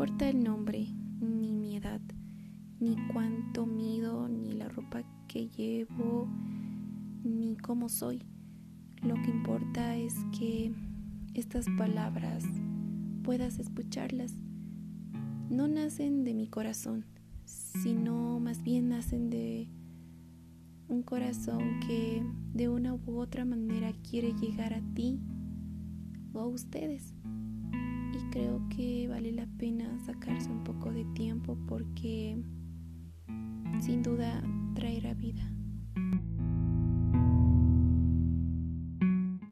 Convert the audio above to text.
importa el nombre, ni mi edad, ni cuánto mido, ni la ropa que llevo, ni cómo soy. Lo que importa es que estas palabras puedas escucharlas. No nacen de mi corazón, sino más bien nacen de un corazón que de una u otra manera quiere llegar a ti o a ustedes. Vale la pena sacarse un poco de tiempo porque sin duda traerá vida.